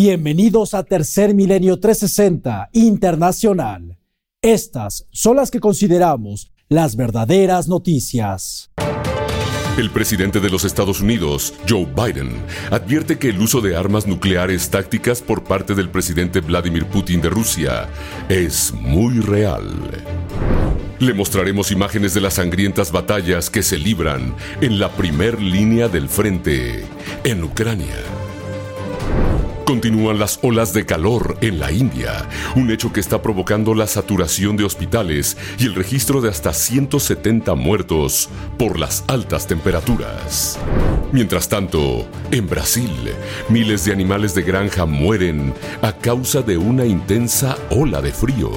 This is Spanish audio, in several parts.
Bienvenidos a Tercer Milenio 360 Internacional. Estas son las que consideramos las verdaderas noticias. El presidente de los Estados Unidos, Joe Biden, advierte que el uso de armas nucleares tácticas por parte del presidente Vladimir Putin de Rusia es muy real. Le mostraremos imágenes de las sangrientas batallas que se libran en la primer línea del frente, en Ucrania. Continúan las olas de calor en la India, un hecho que está provocando la saturación de hospitales y el registro de hasta 170 muertos por las altas temperaturas. Mientras tanto, en Brasil, miles de animales de granja mueren a causa de una intensa ola de frío.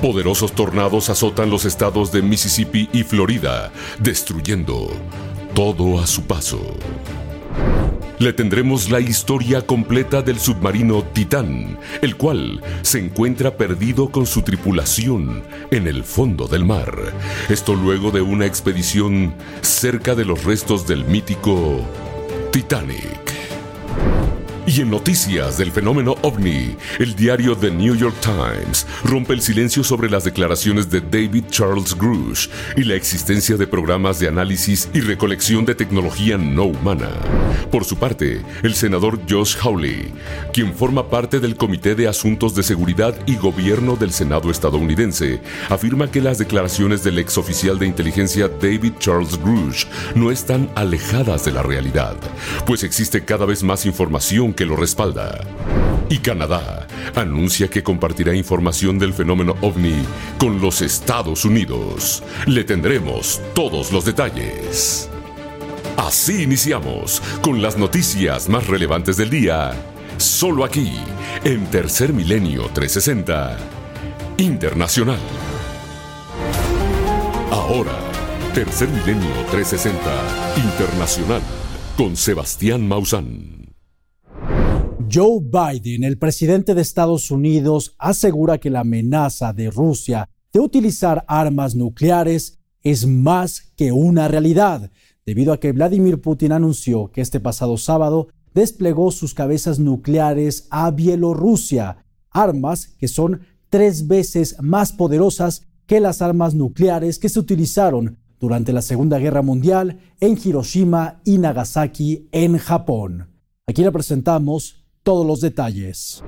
Poderosos tornados azotan los estados de Mississippi y Florida, destruyendo todo a su paso. Le tendremos la historia completa del submarino Titán, el cual se encuentra perdido con su tripulación en el fondo del mar. Esto luego de una expedición cerca de los restos del mítico Titanic. Y en noticias del fenómeno ovni, el diario The New York Times rompe el silencio sobre las declaraciones de David Charles Grush y la existencia de programas de análisis y recolección de tecnología no humana. Por su parte, el senador Josh Hawley, quien forma parte del Comité de Asuntos de Seguridad y Gobierno del Senado estadounidense, afirma que las declaraciones del ex oficial de inteligencia David Charles Grush no están alejadas de la realidad, pues existe cada vez más información que lo respalda. Y Canadá anuncia que compartirá información del fenómeno ovni con los Estados Unidos. Le tendremos todos los detalles. Así iniciamos con las noticias más relevantes del día, solo aquí, en Tercer Milenio 360 Internacional. Ahora, Tercer Milenio 360 Internacional, con Sebastián Maussan. Joe Biden, el presidente de Estados Unidos, asegura que la amenaza de Rusia de utilizar armas nucleares es más que una realidad, debido a que Vladimir Putin anunció que este pasado sábado desplegó sus cabezas nucleares a Bielorrusia, armas que son tres veces más poderosas que las armas nucleares que se utilizaron durante la Segunda Guerra Mundial en Hiroshima y Nagasaki en Japón. Aquí le presentamos todos los detalles.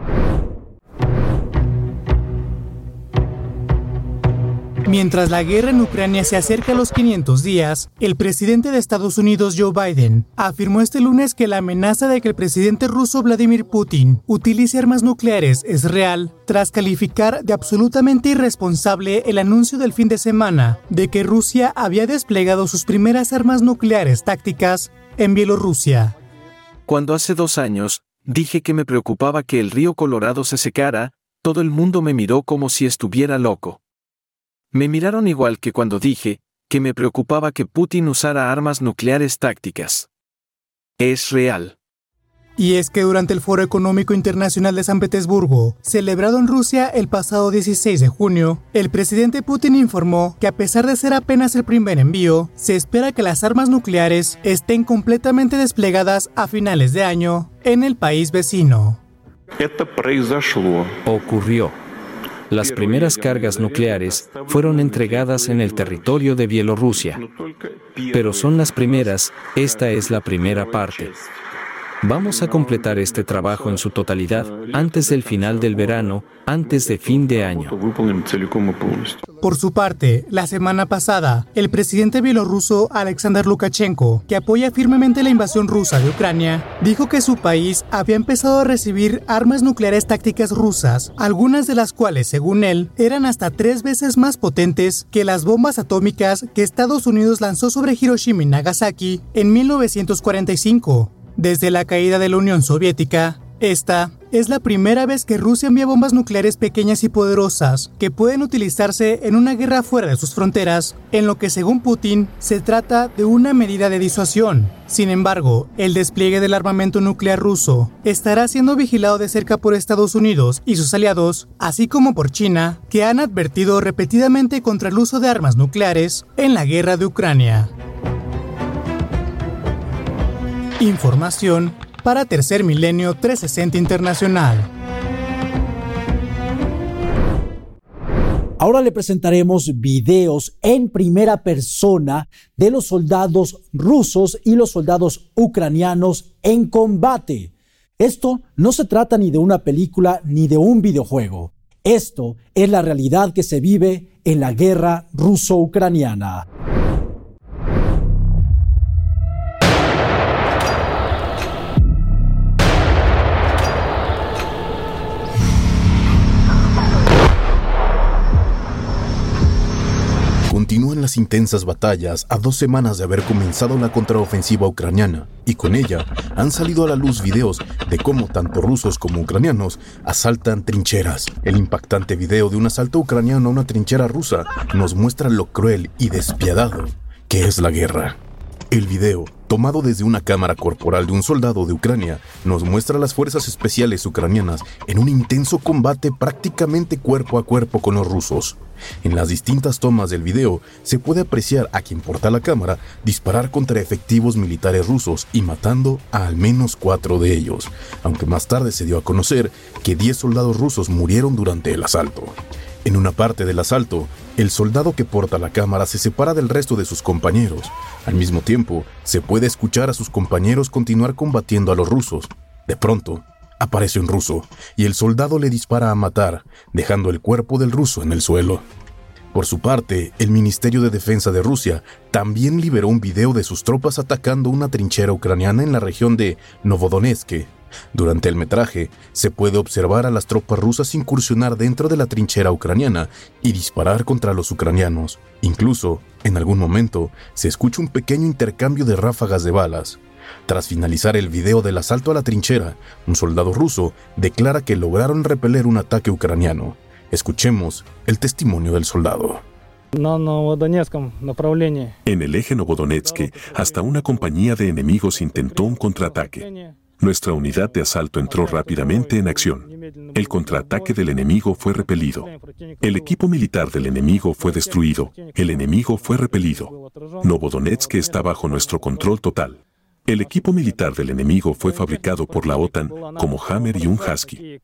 Mientras la guerra en Ucrania se acerca a los 500 días, el presidente de Estados Unidos Joe Biden afirmó este lunes que la amenaza de que el presidente ruso Vladimir Putin utilice armas nucleares es real, tras calificar de absolutamente irresponsable el anuncio del fin de semana de que Rusia había desplegado sus primeras armas nucleares tácticas en Bielorrusia. Cuando hace dos años, Dije que me preocupaba que el río Colorado se secara, todo el mundo me miró como si estuviera loco. Me miraron igual que cuando dije, que me preocupaba que Putin usara armas nucleares tácticas. Es real. Y es que durante el Foro Económico Internacional de San Petersburgo, celebrado en Rusia el pasado 16 de junio, el presidente Putin informó que a pesar de ser apenas el primer envío, se espera que las armas nucleares estén completamente desplegadas a finales de año en el país vecino. Ocurrió. Las primeras cargas nucleares fueron entregadas en el territorio de Bielorrusia. Pero son las primeras, esta es la primera parte. Vamos a completar este trabajo en su totalidad antes del final del verano, antes de fin de año. Por su parte, la semana pasada, el presidente bielorruso Alexander Lukashenko, que apoya firmemente la invasión rusa de Ucrania, dijo que su país había empezado a recibir armas nucleares tácticas rusas, algunas de las cuales, según él, eran hasta tres veces más potentes que las bombas atómicas que Estados Unidos lanzó sobre Hiroshima y Nagasaki en 1945. Desde la caída de la Unión Soviética, esta es la primera vez que Rusia envía bombas nucleares pequeñas y poderosas que pueden utilizarse en una guerra fuera de sus fronteras, en lo que según Putin se trata de una medida de disuasión. Sin embargo, el despliegue del armamento nuclear ruso estará siendo vigilado de cerca por Estados Unidos y sus aliados, así como por China, que han advertido repetidamente contra el uso de armas nucleares en la guerra de Ucrania. Información Para Tercer Milenio 360 Internacional. Ahora le presentaremos videos en primera persona de los soldados rusos y los soldados ucranianos en combate. Esto no se trata ni de una película ni de un videojuego. Esto es la realidad que se vive en la guerra ruso-ucraniana. Intensas batallas a dos semanas de haber comenzado la contraofensiva ucraniana, y con ella han salido a la luz videos de cómo tanto rusos como ucranianos asaltan trincheras. El impactante video de un asalto ucraniano a una trinchera rusa nos muestra lo cruel y despiadado que es la guerra. El video, tomado desde una cámara corporal de un soldado de Ucrania, nos muestra a las fuerzas especiales ucranianas en un intenso combate prácticamente cuerpo a cuerpo con los rusos. En las distintas tomas del video se puede apreciar a quien porta la cámara disparar contra efectivos militares rusos y matando a al menos cuatro de ellos, aunque más tarde se dio a conocer que 10 soldados rusos murieron durante el asalto. En una parte del asalto, el soldado que porta la cámara se separa del resto de sus compañeros. Al mismo tiempo, se puede escuchar a sus compañeros continuar combatiendo a los rusos. De pronto, aparece un ruso y el soldado le dispara a matar, dejando el cuerpo del ruso en el suelo. Por su parte, el Ministerio de Defensa de Rusia también liberó un video de sus tropas atacando una trinchera ucraniana en la región de Novodonetsk, durante el metraje, se puede observar a las tropas rusas incursionar dentro de la trinchera ucraniana y disparar contra los ucranianos. Incluso, en algún momento, se escucha un pequeño intercambio de ráfagas de balas. Tras finalizar el video del asalto a la trinchera, un soldado ruso declara que lograron repeler un ataque ucraniano. Escuchemos el testimonio del soldado. En el eje Novodonetsk, hasta una compañía de enemigos intentó un contraataque. Nuestra unidad de asalto entró rápidamente en acción. El contraataque del enemigo fue repelido. El equipo militar del enemigo fue destruido. El enemigo fue repelido. Novodonetsk está bajo nuestro control total. El equipo militar del enemigo fue fabricado por la OTAN como Hammer y un Husky.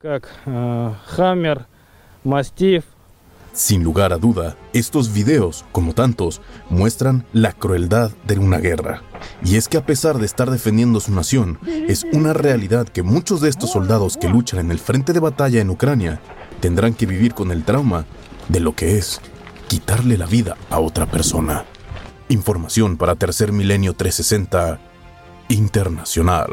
Sin lugar a duda, estos videos, como tantos, muestran la crueldad de una guerra. Y es que a pesar de estar defendiendo su nación, es una realidad que muchos de estos soldados que luchan en el frente de batalla en Ucrania tendrán que vivir con el trauma de lo que es quitarle la vida a otra persona. Información para Tercer Milenio 360 Internacional.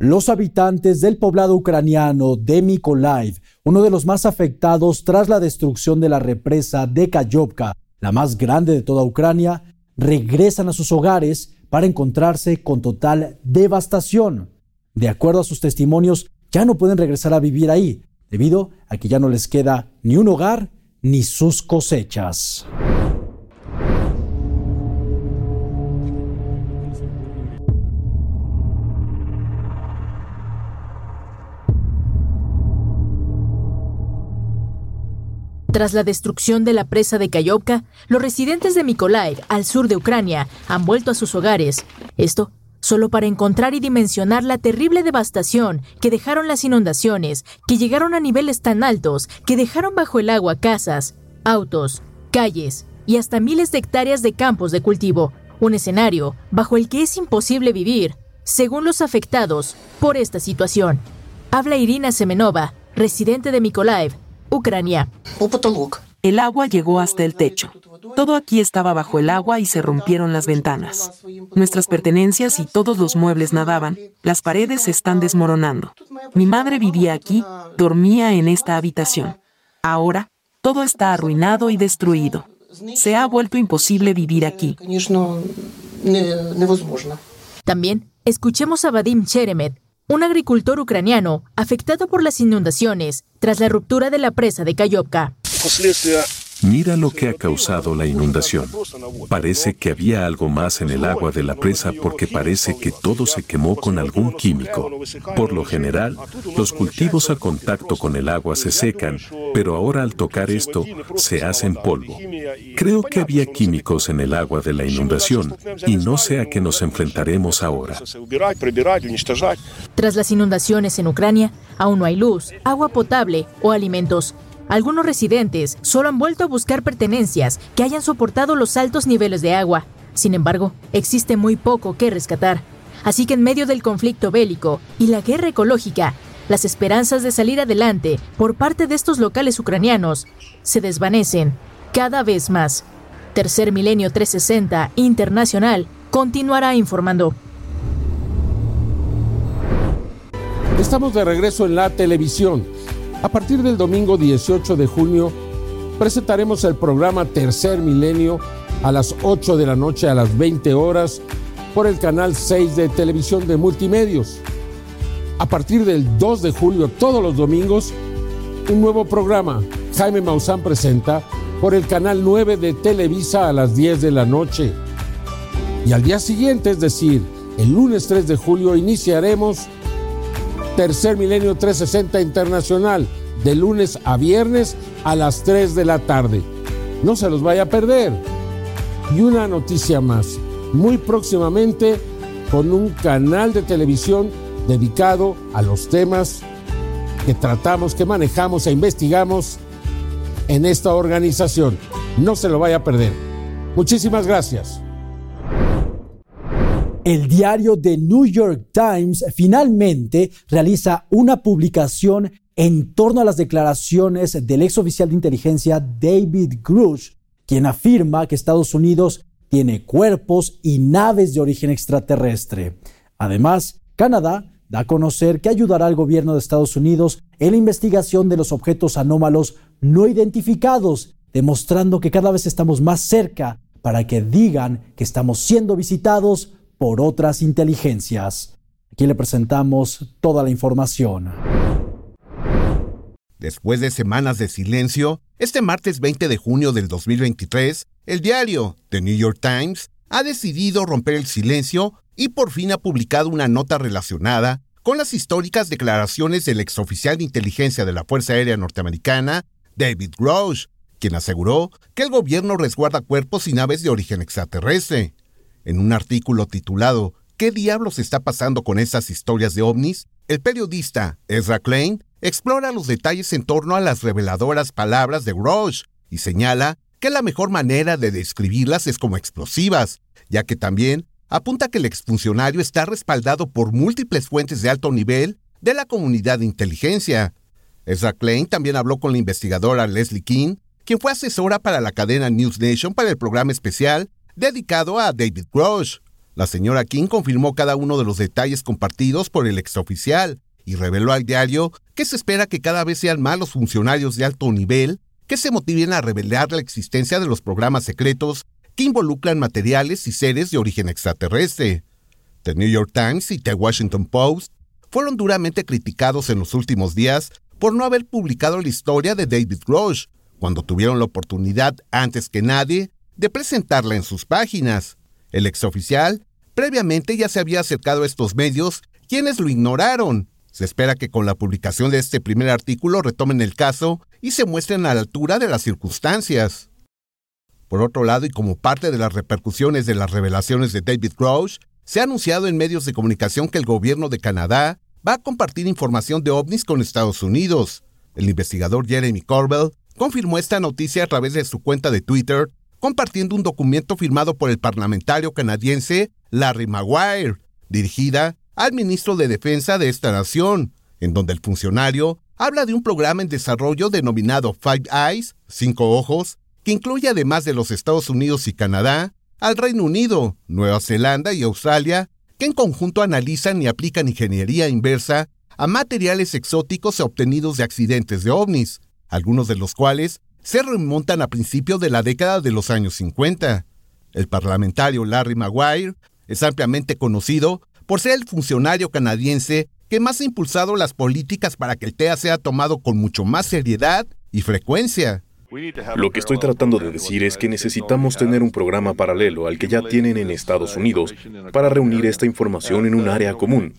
Los habitantes del poblado ucraniano de Mykolaiv, uno de los más afectados tras la destrucción de la represa de Kayovka, la más grande de toda Ucrania, regresan a sus hogares para encontrarse con total devastación. De acuerdo a sus testimonios, ya no pueden regresar a vivir ahí, debido a que ya no les queda ni un hogar ni sus cosechas. Tras la destrucción de la presa de Kayovka, los residentes de Mykolaiv, al sur de Ucrania, han vuelto a sus hogares. Esto solo para encontrar y dimensionar la terrible devastación que dejaron las inundaciones, que llegaron a niveles tan altos que dejaron bajo el agua casas, autos, calles y hasta miles de hectáreas de campos de cultivo, un escenario bajo el que es imposible vivir, según los afectados por esta situación. Habla Irina Semenova, residente de Mykolaiv, Ucrania. El agua llegó hasta el techo. Todo aquí estaba bajo el agua y se rompieron las ventanas. Nuestras pertenencias y todos los muebles nadaban, las paredes se están desmoronando. Mi madre vivía aquí, dormía en esta habitación. Ahora, todo está arruinado y destruido. Se ha vuelto imposible vivir aquí. También escuchemos a Vadim Cheremet, un agricultor ucraniano afectado por las inundaciones tras la ruptura de la presa de Kayovka. Mira lo que ha causado la inundación. Parece que había algo más en el agua de la presa porque parece que todo se quemó con algún químico. Por lo general, los cultivos a contacto con el agua se secan, pero ahora al tocar esto, se hacen polvo. Creo que había químicos en el agua de la inundación y no sé a qué nos enfrentaremos ahora. Tras las inundaciones en Ucrania, aún no hay luz, agua potable o alimentos. Algunos residentes solo han vuelto a buscar pertenencias que hayan soportado los altos niveles de agua. Sin embargo, existe muy poco que rescatar. Así que en medio del conflicto bélico y la guerra ecológica, las esperanzas de salir adelante por parte de estos locales ucranianos se desvanecen cada vez más. Tercer Milenio 360 Internacional continuará informando. Estamos de regreso en la televisión. A partir del domingo 18 de junio presentaremos el programa Tercer Milenio a las 8 de la noche a las 20 horas por el canal 6 de televisión de multimedios. A partir del 2 de julio, todos los domingos, un nuevo programa, Jaime Maussan presenta, por el canal 9 de Televisa a las 10 de la noche. Y al día siguiente, es decir, el lunes 3 de julio, iniciaremos Tercer Milenio 360 Internacional, de lunes a viernes a las 3 de la tarde. No se los vaya a perder. Y una noticia más, muy próximamente con un canal de televisión dedicado a los temas que tratamos, que manejamos e investigamos en esta organización. No se lo vaya a perder. Muchísimas gracias el diario The New York Times finalmente realiza una publicación en torno a las declaraciones del ex oficial de inteligencia David Grush, quien afirma que Estados Unidos tiene cuerpos y naves de origen extraterrestre. Además, Canadá da a conocer que ayudará al gobierno de Estados Unidos en la investigación de los objetos anómalos no identificados, demostrando que cada vez estamos más cerca para que digan que estamos siendo visitados por otras inteligencias. Aquí le presentamos toda la información. Después de semanas de silencio, este martes 20 de junio del 2023, el diario The New York Times ha decidido romper el silencio y por fin ha publicado una nota relacionada con las históricas declaraciones del exoficial de inteligencia de la Fuerza Aérea Norteamericana, David Grosh, quien aseguró que el gobierno resguarda cuerpos y naves de origen extraterrestre. En un artículo titulado ¿Qué diablos está pasando con esas historias de ovnis? El periodista Ezra Klein explora los detalles en torno a las reveladoras palabras de Grosh y señala que la mejor manera de describirlas es como explosivas, ya que también apunta que el exfuncionario está respaldado por múltiples fuentes de alto nivel de la comunidad de inteligencia. Ezra Klein también habló con la investigadora Leslie King, quien fue asesora para la cadena News Nation para el programa especial dedicado a David Grosh. La señora King confirmó cada uno de los detalles compartidos por el exoficial y reveló al diario que se espera que cada vez sean más los funcionarios de alto nivel que se motiven a revelar la existencia de los programas secretos que involucran materiales y seres de origen extraterrestre. The New York Times y The Washington Post fueron duramente criticados en los últimos días por no haber publicado la historia de David Grosh, cuando tuvieron la oportunidad antes que nadie de presentarla en sus páginas. El exoficial previamente ya se había acercado a estos medios, quienes lo ignoraron. Se espera que con la publicación de este primer artículo retomen el caso y se muestren a la altura de las circunstancias. Por otro lado, y como parte de las repercusiones de las revelaciones de David Grosh, se ha anunciado en medios de comunicación que el gobierno de Canadá va a compartir información de ovnis con Estados Unidos. El investigador Jeremy Corbell confirmó esta noticia a través de su cuenta de Twitter compartiendo un documento firmado por el parlamentario canadiense Larry Maguire, dirigida al ministro de Defensa de esta nación, en donde el funcionario habla de un programa en desarrollo denominado Five Eyes, cinco ojos, que incluye además de los Estados Unidos y Canadá, al Reino Unido, Nueva Zelanda y Australia, que en conjunto analizan y aplican ingeniería inversa a materiales exóticos obtenidos de accidentes de ovnis, algunos de los cuales se remontan a principios de la década de los años 50. El parlamentario Larry Maguire es ampliamente conocido por ser el funcionario canadiense que más ha impulsado las políticas para que el TEA sea tomado con mucho más seriedad y frecuencia. Lo que estoy tratando de decir es que necesitamos tener un programa paralelo al que ya tienen en Estados Unidos para reunir esta información en un área común.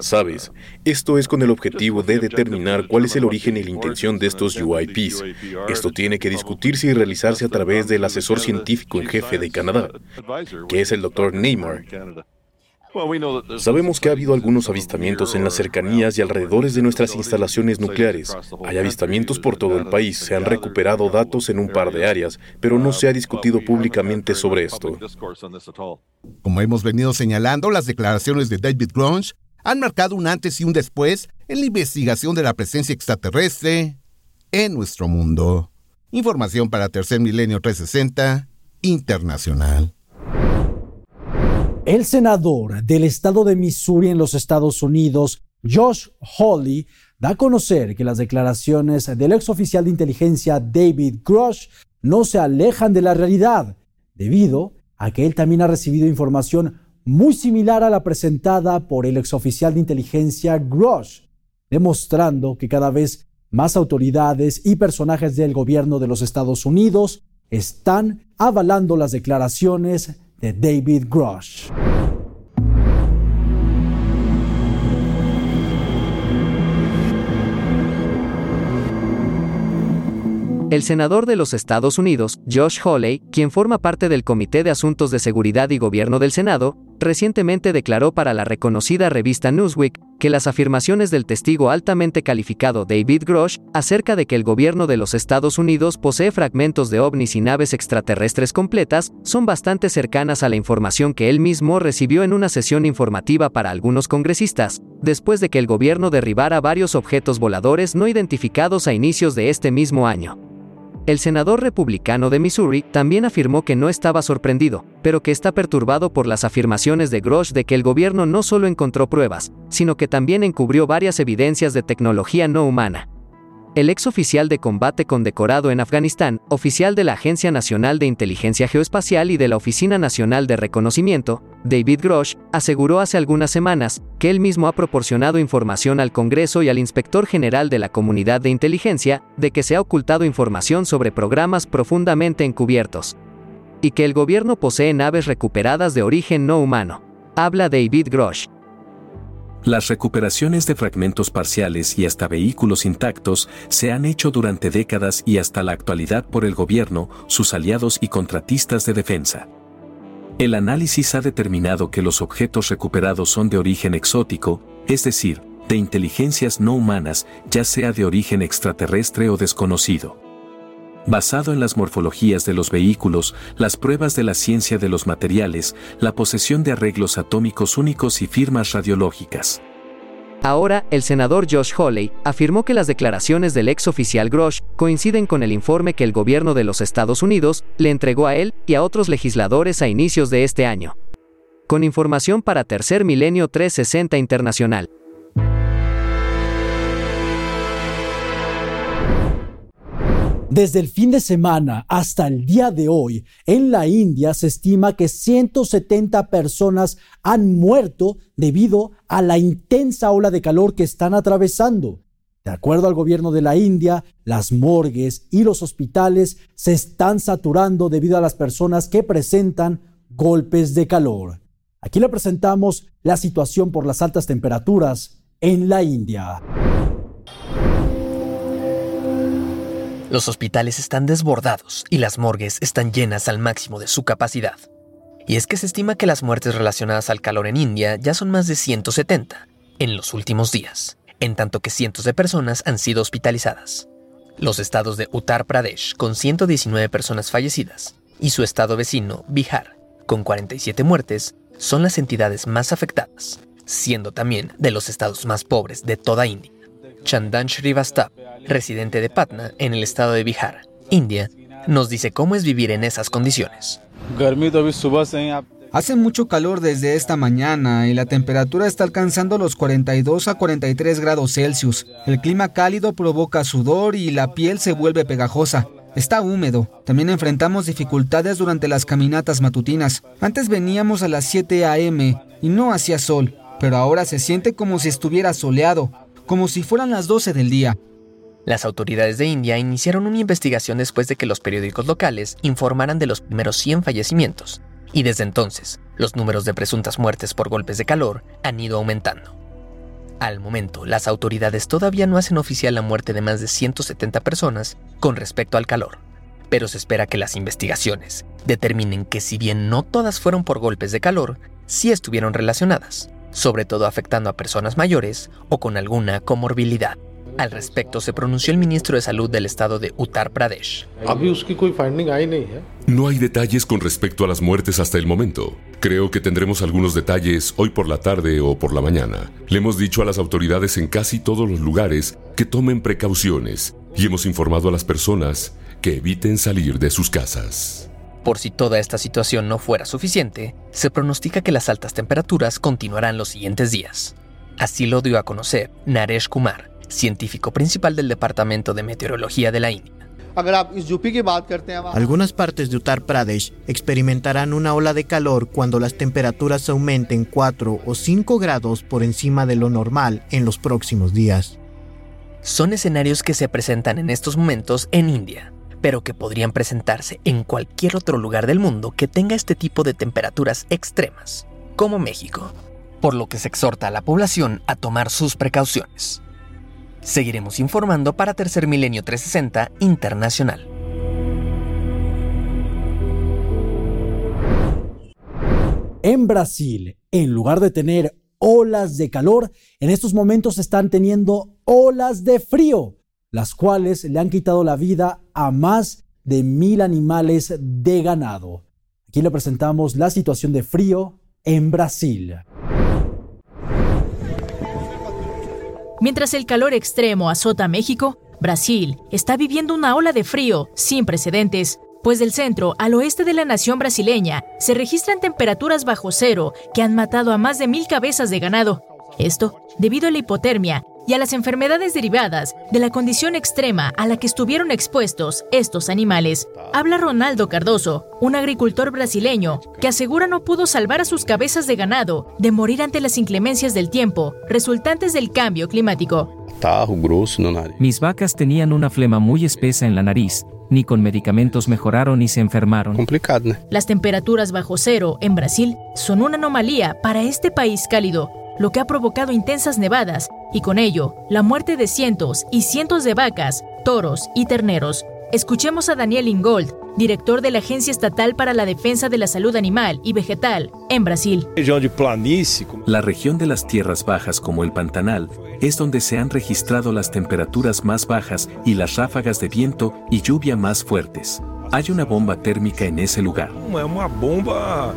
Sabes, esto es con el objetivo de determinar cuál es el origen y la intención de estos UIPs. Esto tiene que discutirse y realizarse a través del asesor científico en jefe de Canadá, que es el Dr. Neymar. Sabemos que ha habido algunos avistamientos en las cercanías y alrededores de nuestras instalaciones nucleares. Hay avistamientos por todo el país, se han recuperado datos en un par de áreas, pero no se ha discutido públicamente sobre esto. Como hemos venido señalando, las declaraciones de David Grunge han marcado un antes y un después en la investigación de la presencia extraterrestre en nuestro mundo. Información para Tercer Milenio 360 Internacional. El senador del estado de Missouri en los Estados Unidos, Josh Hawley, da a conocer que las declaraciones del ex oficial de inteligencia David Grush no se alejan de la realidad, debido a que él también ha recibido información muy similar a la presentada por el exoficial de inteligencia Grush, demostrando que cada vez más autoridades y personajes del gobierno de los Estados Unidos están avalando las declaraciones de David Grush. El senador de los Estados Unidos, Josh Hawley, quien forma parte del Comité de Asuntos de Seguridad y Gobierno del Senado, recientemente declaró para la reconocida revista Newsweek que las afirmaciones del testigo altamente calificado David Grosh acerca de que el gobierno de los Estados Unidos posee fragmentos de ovnis y naves extraterrestres completas son bastante cercanas a la información que él mismo recibió en una sesión informativa para algunos congresistas, después de que el gobierno derribara varios objetos voladores no identificados a inicios de este mismo año. El senador republicano de Missouri también afirmó que no estaba sorprendido, pero que está perturbado por las afirmaciones de Grosh de que el gobierno no solo encontró pruebas, sino que también encubrió varias evidencias de tecnología no humana. El ex oficial de combate condecorado en Afganistán, oficial de la Agencia Nacional de Inteligencia Geoespacial y de la Oficina Nacional de Reconocimiento, David Grosh, aseguró hace algunas semanas que él mismo ha proporcionado información al Congreso y al Inspector General de la Comunidad de Inteligencia de que se ha ocultado información sobre programas profundamente encubiertos. Y que el gobierno posee naves recuperadas de origen no humano. Habla David Grosh. Las recuperaciones de fragmentos parciales y hasta vehículos intactos se han hecho durante décadas y hasta la actualidad por el gobierno, sus aliados y contratistas de defensa. El análisis ha determinado que los objetos recuperados son de origen exótico, es decir, de inteligencias no humanas, ya sea de origen extraterrestre o desconocido. Basado en las morfologías de los vehículos, las pruebas de la ciencia de los materiales, la posesión de arreglos atómicos únicos y firmas radiológicas. Ahora, el senador Josh Hawley afirmó que las declaraciones del ex oficial Grosh coinciden con el informe que el gobierno de los Estados Unidos le entregó a él y a otros legisladores a inicios de este año. Con información para Tercer Milenio 360 Internacional. Desde el fin de semana hasta el día de hoy, en la India se estima que 170 personas han muerto debido a la intensa ola de calor que están atravesando. De acuerdo al gobierno de la India, las morgues y los hospitales se están saturando debido a las personas que presentan golpes de calor. Aquí le presentamos la situación por las altas temperaturas en la India. Los hospitales están desbordados y las morgues están llenas al máximo de su capacidad. Y es que se estima que las muertes relacionadas al calor en India ya son más de 170 en los últimos días, en tanto que cientos de personas han sido hospitalizadas. Los estados de Uttar Pradesh, con 119 personas fallecidas, y su estado vecino, Bihar, con 47 muertes, son las entidades más afectadas, siendo también de los estados más pobres de toda India. Chandan Srivastava, residente de Patna, en el estado de Bihar, India, nos dice cómo es vivir en esas condiciones. Hace mucho calor desde esta mañana y la temperatura está alcanzando los 42 a 43 grados Celsius. El clima cálido provoca sudor y la piel se vuelve pegajosa. Está húmedo. También enfrentamos dificultades durante las caminatas matutinas. Antes veníamos a las 7 a.m. y no hacía sol, pero ahora se siente como si estuviera soleado como si fueran las 12 del día. Las autoridades de India iniciaron una investigación después de que los periódicos locales informaran de los primeros 100 fallecimientos, y desde entonces, los números de presuntas muertes por golpes de calor han ido aumentando. Al momento, las autoridades todavía no hacen oficial la muerte de más de 170 personas con respecto al calor, pero se espera que las investigaciones determinen que si bien no todas fueron por golpes de calor, sí estuvieron relacionadas, sobre todo afectando a personas mayores o con alguna comorbilidad. Al respecto se pronunció el ministro de Salud del estado de Uttar Pradesh. No hay detalles con respecto a las muertes hasta el momento. Creo que tendremos algunos detalles hoy por la tarde o por la mañana. Le hemos dicho a las autoridades en casi todos los lugares que tomen precauciones y hemos informado a las personas que eviten salir de sus casas. Por si toda esta situación no fuera suficiente, se pronostica que las altas temperaturas continuarán los siguientes días. Así lo dio a conocer Naresh Kumar, científico principal del Departamento de Meteorología de la India. Algunas partes de Uttar Pradesh experimentarán una ola de calor cuando las temperaturas aumenten 4 o 5 grados por encima de lo normal en los próximos días. Son escenarios que se presentan en estos momentos en India, pero que podrían presentarse en cualquier otro lugar del mundo que tenga este tipo de temperaturas extremas, como México, por lo que se exhorta a la población a tomar sus precauciones. Seguiremos informando para Tercer Milenio 360 Internacional. En Brasil, en lugar de tener olas de calor, en estos momentos están teniendo olas de frío, las cuales le han quitado la vida a más de mil animales de ganado. Aquí le presentamos la situación de frío en Brasil. Mientras el calor extremo azota México, Brasil está viviendo una ola de frío sin precedentes, pues del centro al oeste de la nación brasileña se registran temperaturas bajo cero que han matado a más de mil cabezas de ganado. Esto debido a la hipotermia y a las enfermedades derivadas de la condición extrema a la que estuvieron expuestos estos animales. Habla Ronaldo Cardoso, un agricultor brasileño que asegura no pudo salvar a sus cabezas de ganado de morir ante las inclemencias del tiempo resultantes del cambio climático. Mis vacas tenían una flema muy espesa en la nariz, ni con medicamentos mejoraron ni se enfermaron. Las temperaturas bajo cero en Brasil son una anomalía para este país cálido, lo que ha provocado intensas nevadas y con ello la muerte de cientos y cientos de vacas, toros y terneros. Escuchemos a Daniel Ingold, director de la Agencia Estatal para la Defensa de la Salud Animal y Vegetal en Brasil. La región de las tierras bajas como el Pantanal es donde se han registrado las temperaturas más bajas y las ráfagas de viento y lluvia más fuertes. Hay una bomba térmica en ese lugar. Una bomba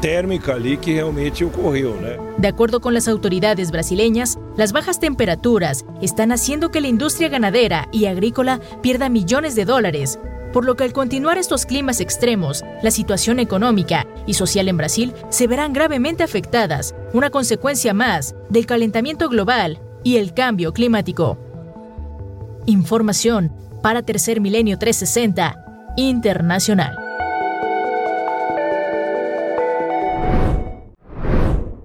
térmica ali que realmente ocurrió. De acuerdo con las autoridades brasileñas, las bajas temperaturas están haciendo que la industria ganadera y agrícola pierda millones de dólares, por lo que al continuar estos climas extremos, la situación económica y social en Brasil se verán gravemente afectadas, una consecuencia más del calentamiento global y el cambio climático. Información para Tercer Milenio 360 Internacional.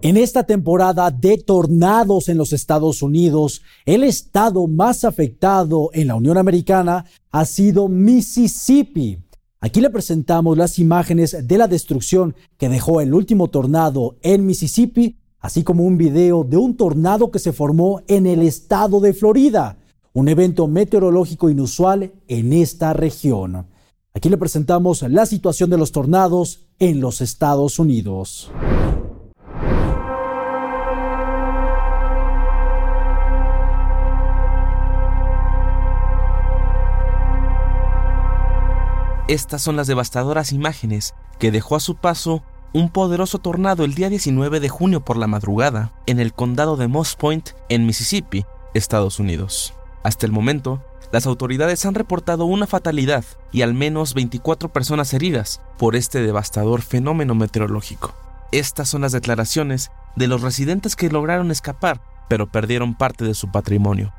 En esta temporada de tornados en los Estados Unidos, el estado más afectado en la Unión Americana ha sido Mississippi. Aquí le presentamos las imágenes de la destrucción que dejó el último tornado en Mississippi, así como un video de un tornado que se formó en el estado de Florida, un evento meteorológico inusual en esta región. Aquí le presentamos la situación de los tornados en los Estados Unidos. Estas son las devastadoras imágenes que dejó a su paso un poderoso tornado el día 19 de junio por la madrugada en el condado de Moss Point, en Mississippi, Estados Unidos. Hasta el momento, las autoridades han reportado una fatalidad y al menos 24 personas heridas por este devastador fenómeno meteorológico. Estas son las declaraciones de los residentes que lograron escapar, pero perdieron parte de su patrimonio.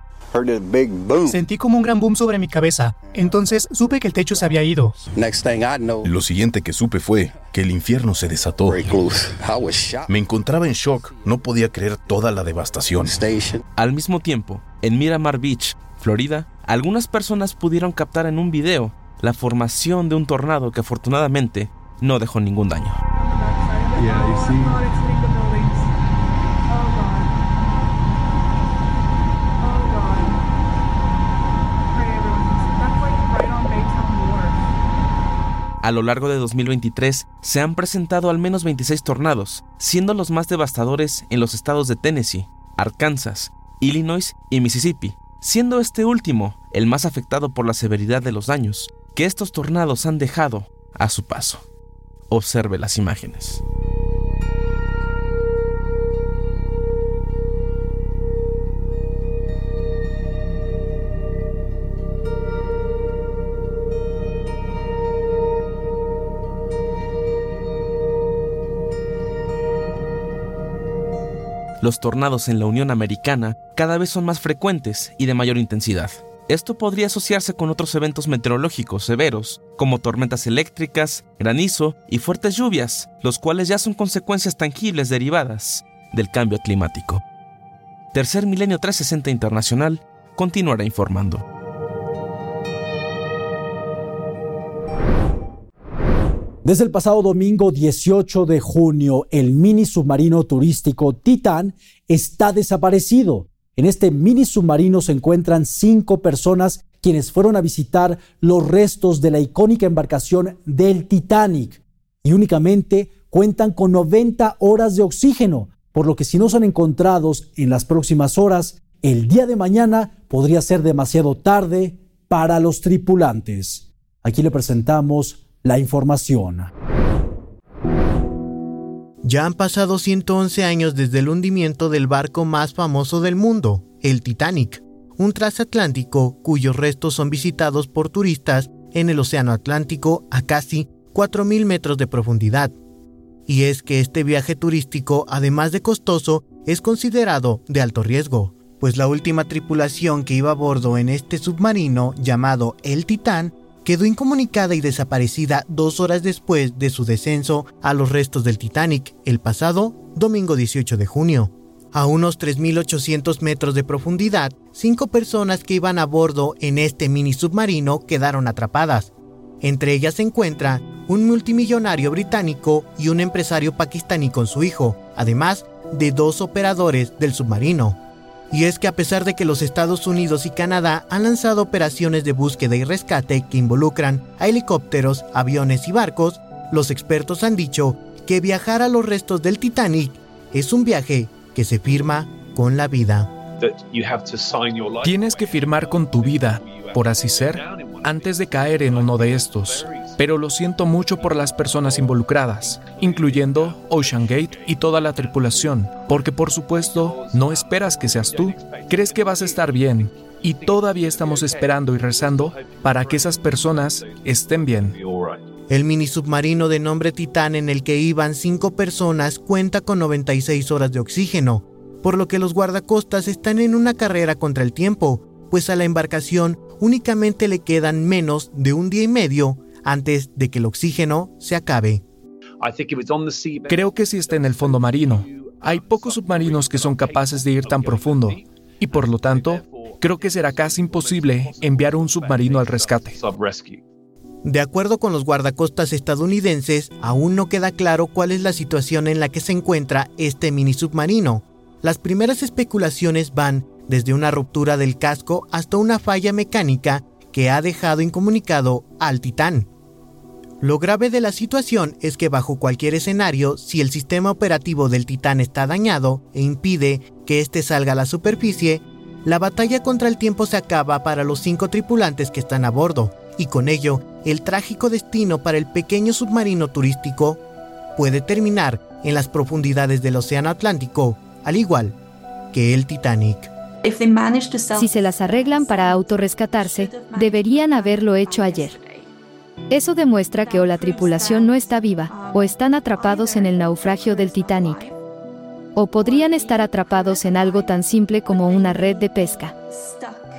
Sentí como un gran boom sobre mi cabeza. Entonces supe que el techo se había ido. Lo siguiente que supe fue que el infierno se desató. Me encontraba en shock. No podía creer toda la devastación. Al mismo tiempo, en Miramar Beach, Florida, algunas personas pudieron captar en un video la formación de un tornado que afortunadamente no dejó ningún daño. A lo largo de 2023 se han presentado al menos 26 tornados, siendo los más devastadores en los estados de Tennessee, Arkansas, Illinois y Mississippi, siendo este último el más afectado por la severidad de los daños que estos tornados han dejado a su paso. Observe las imágenes. Los tornados en la Unión Americana cada vez son más frecuentes y de mayor intensidad. Esto podría asociarse con otros eventos meteorológicos severos, como tormentas eléctricas, granizo y fuertes lluvias, los cuales ya son consecuencias tangibles derivadas del cambio climático. Tercer Milenio 360 Internacional continuará informando. Desde el pasado domingo 18 de junio, el mini submarino turístico Titán está desaparecido. En este mini submarino se encuentran cinco personas quienes fueron a visitar los restos de la icónica embarcación del Titanic y únicamente cuentan con 90 horas de oxígeno, por lo que si no son encontrados en las próximas horas, el día de mañana podría ser demasiado tarde para los tripulantes. Aquí le presentamos la información. Ya han pasado 111 años desde el hundimiento del barco más famoso del mundo, el Titanic, un transatlántico cuyos restos son visitados por turistas en el Océano Atlántico a casi 4.000 metros de profundidad. Y es que este viaje turístico, además de costoso, es considerado de alto riesgo, pues la última tripulación que iba a bordo en este submarino llamado el Titán quedó incomunicada y desaparecida dos horas después de su descenso a los restos del Titanic el pasado domingo 18 de junio. A unos 3.800 metros de profundidad, cinco personas que iban a bordo en este mini submarino quedaron atrapadas. Entre ellas se encuentra un multimillonario británico y un empresario pakistaní con su hijo, además de dos operadores del submarino. Y es que a pesar de que los Estados Unidos y Canadá han lanzado operaciones de búsqueda y rescate que involucran a helicópteros, aviones y barcos, los expertos han dicho que viajar a los restos del Titanic es un viaje que se firma con la vida. Tienes que firmar con tu vida, por así ser, antes de caer en uno de estos pero lo siento mucho por las personas involucradas, incluyendo Ocean Gate y toda la tripulación, porque por supuesto no esperas que seas tú, crees que vas a estar bien, y todavía estamos esperando y rezando para que esas personas estén bien. El mini submarino de nombre Titán en el que iban cinco personas cuenta con 96 horas de oxígeno, por lo que los guardacostas están en una carrera contra el tiempo, pues a la embarcación únicamente le quedan menos de un día y medio antes de que el oxígeno se acabe. Creo que si está en el fondo marino. Hay pocos submarinos que son capaces de ir tan profundo y por lo tanto, creo que será casi imposible enviar un submarino al rescate. De acuerdo con los guardacostas estadounidenses, aún no queda claro cuál es la situación en la que se encuentra este mini submarino. Las primeras especulaciones van desde una ruptura del casco hasta una falla mecánica que ha dejado incomunicado al Titán. Lo grave de la situación es que bajo cualquier escenario, si el sistema operativo del Titán está dañado e impide que éste salga a la superficie, la batalla contra el tiempo se acaba para los cinco tripulantes que están a bordo, y con ello, el trágico destino para el pequeño submarino turístico puede terminar en las profundidades del Océano Atlántico, al igual que el Titanic. Si se las arreglan para autorrescatarse, deberían haberlo hecho ayer. Eso demuestra que o la tripulación no está viva, o están atrapados en el naufragio del Titanic. O podrían estar atrapados en algo tan simple como una red de pesca.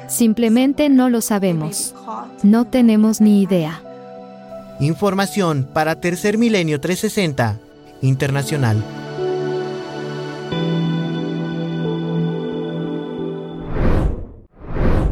Simplemente no lo sabemos. No tenemos ni idea. Información para Tercer Milenio 360 Internacional.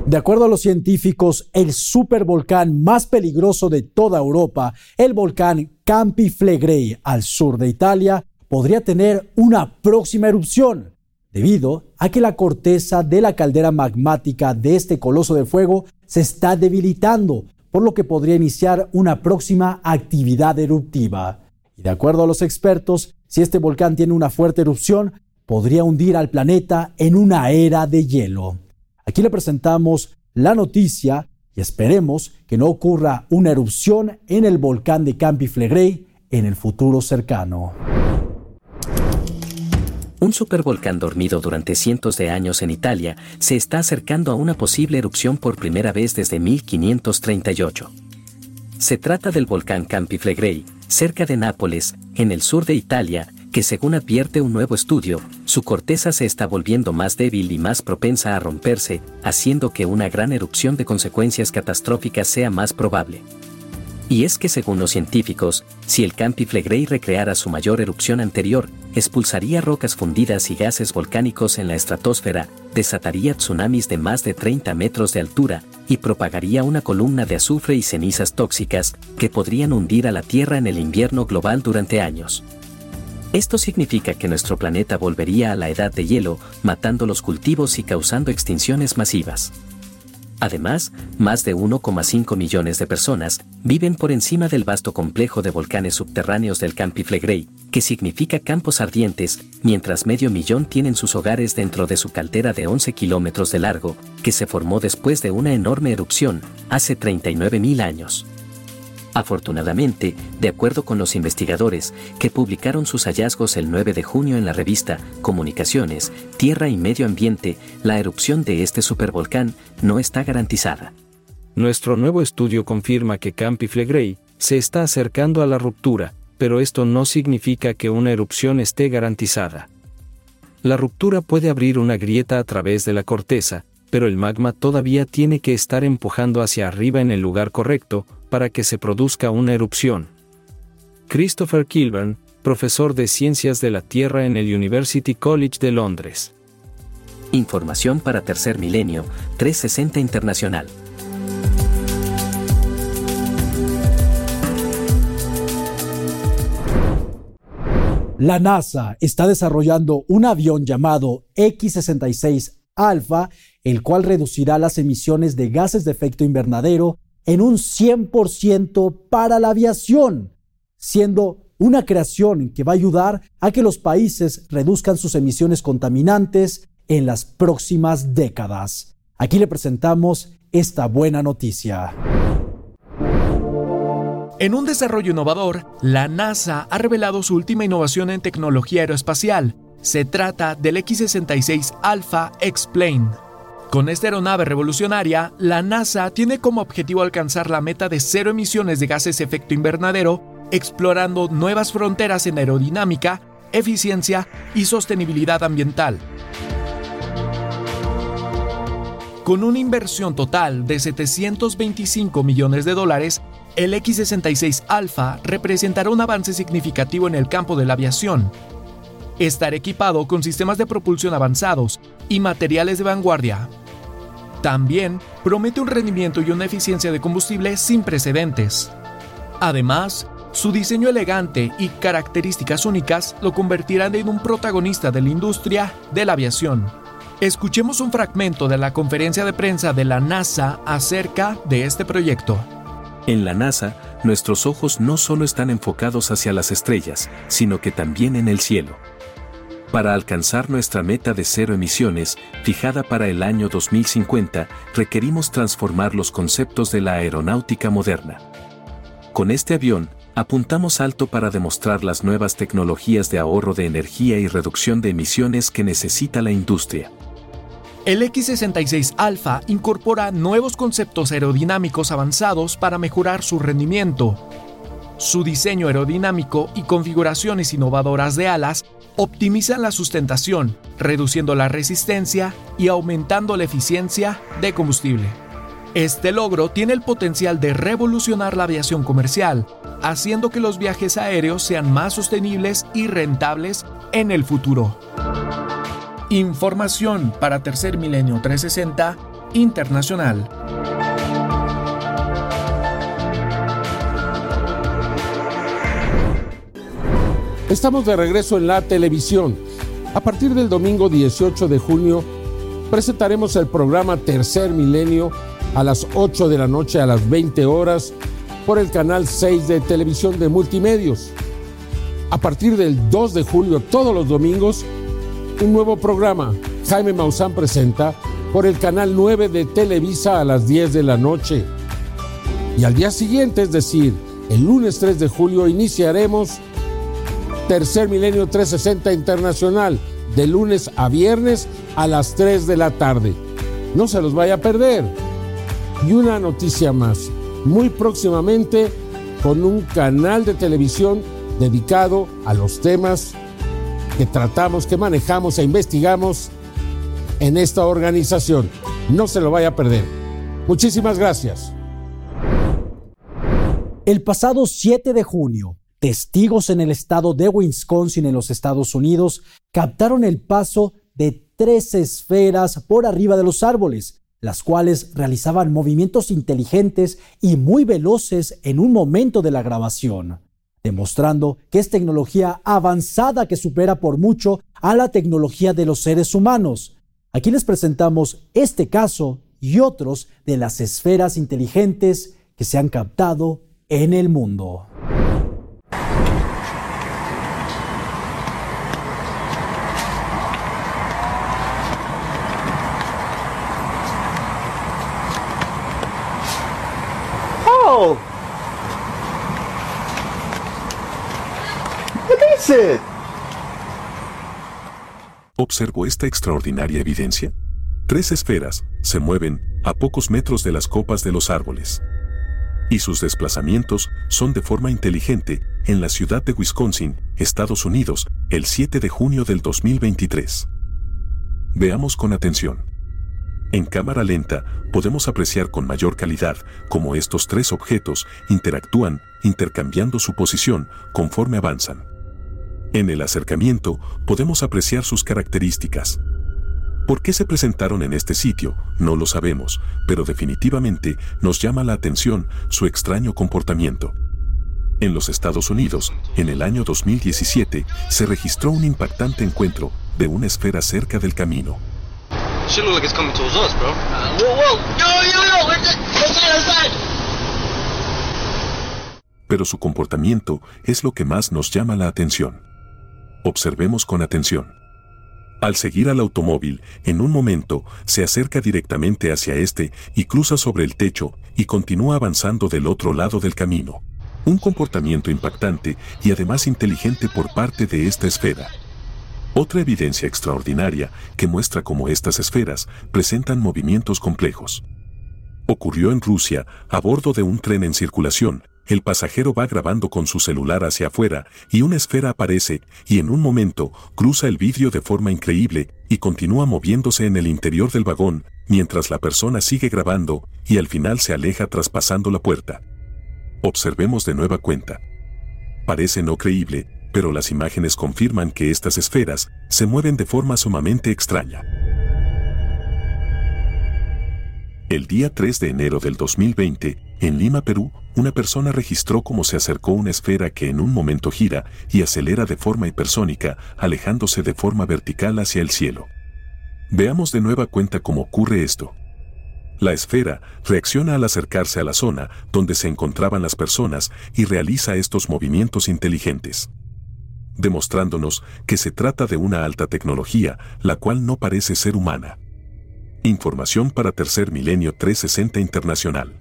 De acuerdo a los científicos, el supervolcán más peligroso de toda Europa, el volcán Campi Flegrei al sur de Italia, podría tener una próxima erupción, debido a que la corteza de la caldera magmática de este coloso de fuego se está debilitando, por lo que podría iniciar una próxima actividad eruptiva. Y de acuerdo a los expertos, si este volcán tiene una fuerte erupción, podría hundir al planeta en una era de hielo. Aquí le presentamos la noticia y esperemos que no ocurra una erupción en el volcán de Campi Flegrei en el futuro cercano. Un supervolcán dormido durante cientos de años en Italia se está acercando a una posible erupción por primera vez desde 1538. Se trata del volcán Campi Flegrei, cerca de Nápoles, en el sur de Italia, que según advierte un nuevo estudio, su corteza se está volviendo más débil y más propensa a romperse, haciendo que una gran erupción de consecuencias catastróficas sea más probable. Y es que según los científicos, si el Campi Flegrei recreara su mayor erupción anterior, expulsaría rocas fundidas y gases volcánicos en la estratosfera, desataría tsunamis de más de 30 metros de altura y propagaría una columna de azufre y cenizas tóxicas que podrían hundir a la Tierra en el invierno global durante años. Esto significa que nuestro planeta volvería a la edad de hielo, matando los cultivos y causando extinciones masivas. Además, más de 1,5 millones de personas viven por encima del vasto complejo de volcanes subterráneos del Campi Flegrei, que significa campos ardientes, mientras medio millón tienen sus hogares dentro de su caldera de 11 kilómetros de largo, que se formó después de una enorme erupción hace 39.000 años. Afortunadamente, de acuerdo con los investigadores, que publicaron sus hallazgos el 9 de junio en la revista Comunicaciones, Tierra y Medio Ambiente, la erupción de este supervolcán no está garantizada. Nuestro nuevo estudio confirma que Campi Flegrei se está acercando a la ruptura, pero esto no significa que una erupción esté garantizada. La ruptura puede abrir una grieta a través de la corteza, pero el magma todavía tiene que estar empujando hacia arriba en el lugar correcto, para que se produzca una erupción. Christopher Kilburn, profesor de Ciencias de la Tierra en el University College de Londres. Información para Tercer Milenio, 360 Internacional. La NASA está desarrollando un avión llamado X-66 Alpha, el cual reducirá las emisiones de gases de efecto invernadero en un 100% para la aviación, siendo una creación que va a ayudar a que los países reduzcan sus emisiones contaminantes en las próximas décadas. Aquí le presentamos esta buena noticia. En un desarrollo innovador, la NASA ha revelado su última innovación en tecnología aeroespacial. Se trata del X-66 Alpha X-Plane, con esta aeronave revolucionaria, la NASA tiene como objetivo alcanzar la meta de cero emisiones de gases de efecto invernadero, explorando nuevas fronteras en aerodinámica, eficiencia y sostenibilidad ambiental. Con una inversión total de 725 millones de dólares, el X-66 Alpha representará un avance significativo en el campo de la aviación. Estará equipado con sistemas de propulsión avanzados y materiales de vanguardia, también promete un rendimiento y una eficiencia de combustible sin precedentes. Además, su diseño elegante y características únicas lo convertirán en un protagonista de la industria de la aviación. Escuchemos un fragmento de la conferencia de prensa de la NASA acerca de este proyecto. En la NASA, nuestros ojos no solo están enfocados hacia las estrellas, sino que también en el cielo. Para alcanzar nuestra meta de cero emisiones, fijada para el año 2050, requerimos transformar los conceptos de la aeronáutica moderna. Con este avión, apuntamos alto para demostrar las nuevas tecnologías de ahorro de energía y reducción de emisiones que necesita la industria. El X66 Alpha incorpora nuevos conceptos aerodinámicos avanzados para mejorar su rendimiento. Su diseño aerodinámico y configuraciones innovadoras de alas optimizan la sustentación, reduciendo la resistencia y aumentando la eficiencia de combustible. Este logro tiene el potencial de revolucionar la aviación comercial, haciendo que los viajes aéreos sean más sostenibles y rentables en el futuro. Información para Tercer Milenio 360 Internacional. Estamos de regreso en la televisión. A partir del domingo 18 de junio presentaremos el programa Tercer Milenio a las 8 de la noche a las 20 horas por el canal 6 de televisión de multimedios. A partir del 2 de julio, todos los domingos, un nuevo programa, Jaime Maussan presenta, por el canal 9 de Televisa a las 10 de la noche. Y al día siguiente, es decir, el lunes 3 de julio, iniciaremos Tercer Milenio 360 Internacional, de lunes a viernes a las 3 de la tarde. No se los vaya a perder. Y una noticia más, muy próximamente con un canal de televisión dedicado a los temas que tratamos, que manejamos e investigamos en esta organización. No se lo vaya a perder. Muchísimas gracias. El pasado 7 de junio, Testigos en el estado de Wisconsin, en los Estados Unidos, captaron el paso de tres esferas por arriba de los árboles, las cuales realizaban movimientos inteligentes y muy veloces en un momento de la grabación, demostrando que es tecnología avanzada que supera por mucho a la tecnología de los seres humanos. Aquí les presentamos este caso y otros de las esferas inteligentes que se han captado en el mundo. ¿Observó esta extraordinaria evidencia? Tres esferas se mueven a pocos metros de las copas de los árboles. Y sus desplazamientos son de forma inteligente en la ciudad de Wisconsin, Estados Unidos, el 7 de junio del 2023. Veamos con atención. En cámara lenta podemos apreciar con mayor calidad cómo estos tres objetos interactúan intercambiando su posición conforme avanzan. En el acercamiento podemos apreciar sus características. ¿Por qué se presentaron en este sitio? No lo sabemos, pero definitivamente nos llama la atención su extraño comportamiento. En los Estados Unidos, en el año 2017, se registró un impactante encuentro de una esfera cerca del camino. Pero su comportamiento es lo que más nos llama la atención. Observemos con atención. Al seguir al automóvil, en un momento se acerca directamente hacia este y cruza sobre el techo y continúa avanzando del otro lado del camino. Un comportamiento impactante y además inteligente por parte de esta esfera. Otra evidencia extraordinaria que muestra cómo estas esferas presentan movimientos complejos. Ocurrió en Rusia, a bordo de un tren en circulación, el pasajero va grabando con su celular hacia afuera y una esfera aparece y en un momento cruza el vidrio de forma increíble y continúa moviéndose en el interior del vagón mientras la persona sigue grabando y al final se aleja traspasando la puerta. Observemos de nueva cuenta. Parece no creíble, pero las imágenes confirman que estas esferas se mueven de forma sumamente extraña. El día 3 de enero del 2020, en Lima, Perú, una persona registró cómo se acercó una esfera que en un momento gira y acelera de forma hipersónica, alejándose de forma vertical hacia el cielo. Veamos de nueva cuenta cómo ocurre esto. La esfera reacciona al acercarse a la zona donde se encontraban las personas y realiza estos movimientos inteligentes demostrándonos que se trata de una alta tecnología, la cual no parece ser humana. Información para Tercer Milenio 360 Internacional.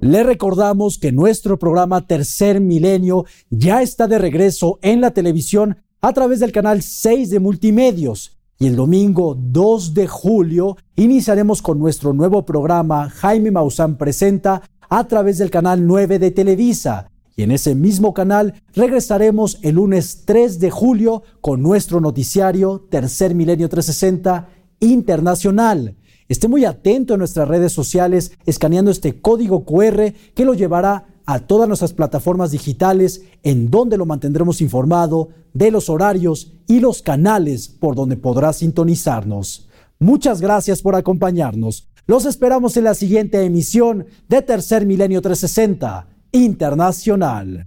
Le recordamos que nuestro programa Tercer Milenio ya está de regreso en la televisión a través del canal 6 de Multimedios. Y el domingo 2 de julio iniciaremos con nuestro nuevo programa Jaime Maussan Presenta a través del canal 9 de Televisa. Y en ese mismo canal regresaremos el lunes 3 de julio con nuestro noticiario Tercer Milenio 360 Internacional. Esté muy atento en nuestras redes sociales escaneando este código QR que lo llevará a todas nuestras plataformas digitales en donde lo mantendremos informado de los horarios y los canales por donde podrá sintonizarnos. Muchas gracias por acompañarnos. Los esperamos en la siguiente emisión de Tercer Milenio 360 Internacional.